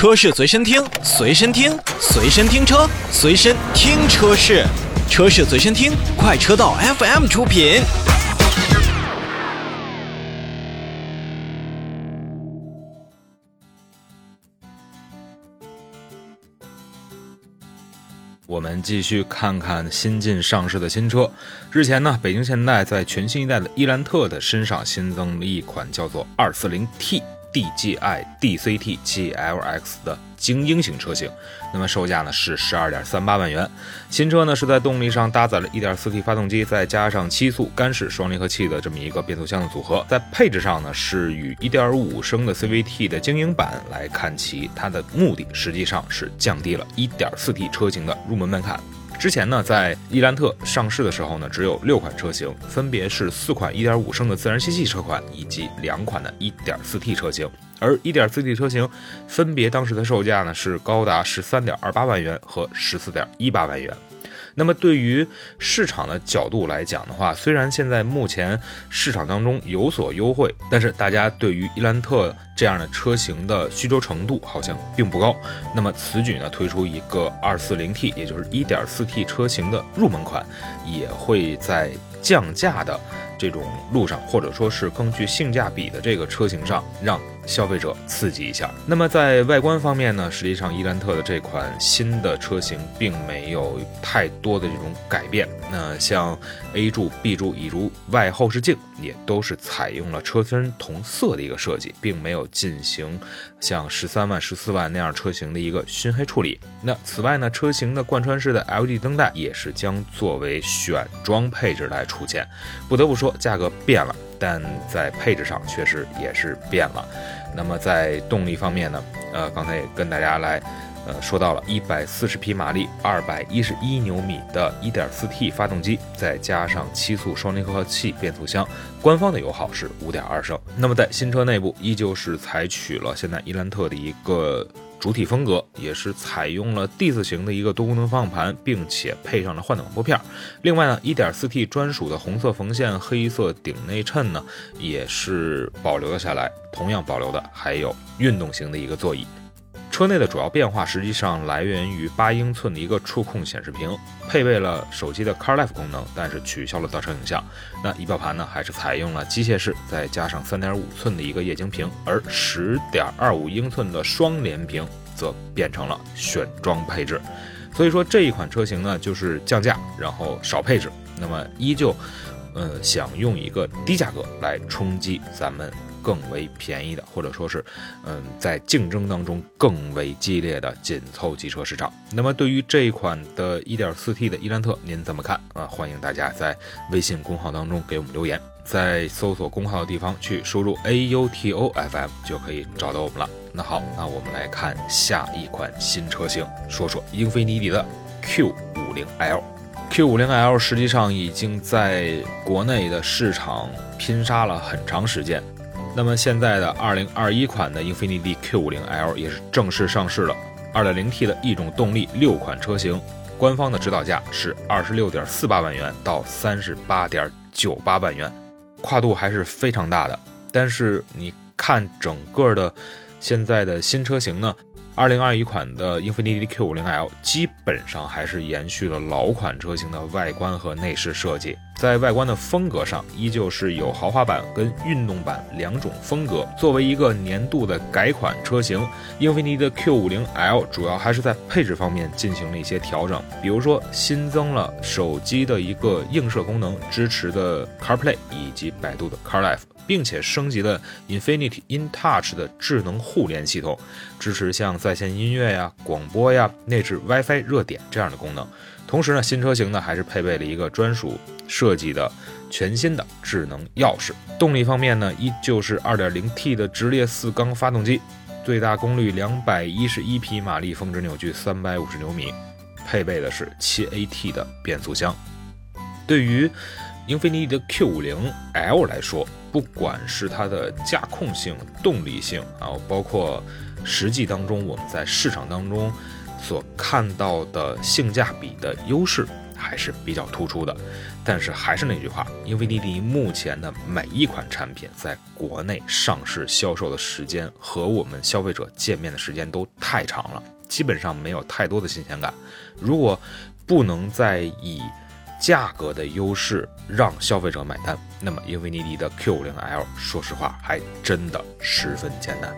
车市随身听，随身听，随身听车，随身听车市，车市随身听，快车道 FM 出品。我们继续看看新近上市的新车。日前呢，北京现代在全新一代的伊兰特的身上新增了一款叫做 240T。DGI DCT GLX 的精英型车型，那么售价呢是十二点三八万元。新车呢是在动力上搭载了 1.4T 发动机，再加上七速干式双离合器的这么一个变速箱的组合。在配置上呢是与1.5升的 CVT 的精英版来看齐，它的目的实际上是降低了 1.4T 车型的入门门槛。之前呢，在伊兰特上市的时候呢，只有六款车型，分别是四款1.5升的自然吸气车款，以及两款的 1.4T 车型。而 1.4T 车型分别当时的售价呢是高达13.28万元和14.18万元。那么对于市场的角度来讲的话，虽然现在目前市场当中有所优惠，但是大家对于伊兰特这样的车型的需求程度好像并不高。那么此举呢，推出一个 240T，也就是 1.4T 车型的入门款，也会在降价的这种路上，或者说是更具性价比的这个车型上，让。消费者刺激一下。那么在外观方面呢，实际上伊兰特的这款新的车型并没有太多的这种改变。那像 A 柱、B 柱以及外后视镜也都是采用了车身同色的一个设计，并没有进行像十三万、十四万那样车型的一个熏黑处理。那此外呢，车型的贯穿式的 LED 灯带也是将作为选装配置来出现。不得不说，价格变了。但在配置上确实也是变了。那么在动力方面呢？呃，刚才也跟大家来，呃，说到了一百四十匹马力、二百一十一牛米的 1.4T 发动机，再加上七速双离合器变速箱，官方的油耗是五点二升。那么在新车内部，依旧是采取了现在伊兰特的一个。主体风格也是采用了 D 字形的一个多功能方向盘，并且配上了换挡拨片。另外呢，1.4T 专属的红色缝线黑色顶内衬呢，也是保留了下来。同样保留的还有运动型的一个座椅。车内的主要变化实际上来源于八英寸的一个触控显示屏，配备了手机的 CarLife 功能，但是取消了倒车影像。那仪表盘呢，还是采用了机械式，再加上三点五寸的一个液晶屏，而十点二五英寸的双联屏则变成了选装配置。所以说这一款车型呢，就是降价，然后少配置，那么依旧，呃，想用一个低价格来冲击咱们。更为便宜的，或者说是，嗯，在竞争当中更为激烈的紧凑级车市场。那么，对于这一款的 1.4T 的伊兰特，您怎么看啊？欢迎大家在微信公号当中给我们留言，在搜索公号的地方去输入 AUTOFM 就可以找到我们了。那好，那我们来看下一款新车型，说说英菲尼迪的 Q50L。Q50L 实际上已经在国内的市场拼杀了很长时间。那么现在的二零二一款的英菲尼迪 Q50L 也是正式上市了，二点零 T 的一种动力，六款车型，官方的指导价是二十六点四八万元到三十八点九八万元，跨度还是非常大的。但是你看整个的现在的新车型呢？二零二一款的英菲尼迪 Q 五零 L 基本上还是延续了老款车型的外观和内饰设计，在外观的风格上，依旧是有豪华版跟运动版两种风格。作为一个年度的改款车型，英菲尼迪 Q 五零 L 主要还是在配置方面进行了一些调整，比如说新增了手机的一个映射功能，支持的 CarPlay 以及百度的 CarLife。并且升级了 Infinity InTouch 的智能互联系统，支持像在线音乐呀、广播呀、内置 WiFi 热点这样的功能。同时呢，新车型呢还是配备了一个专属设计的全新的智能钥匙。动力方面呢，依旧是 2.0T 的直列四缸发动机，最大功率211匹马力，峰值扭矩350牛米，配备的是 7AT 的变速箱。对于英菲尼迪的 Q50L 来说，不管是它的驾控性、动力性啊，包括实际当中我们在市场当中所看到的性价比的优势，还是比较突出的。但是还是那句话，英菲尼迪目前的每一款产品在国内上市销售的时间和我们消费者见面的时间都太长了，基本上没有太多的新鲜感。如果不能再以价格的优势让消费者买单，那么英菲尼迪的 Q50L，说实话还真的十分艰难。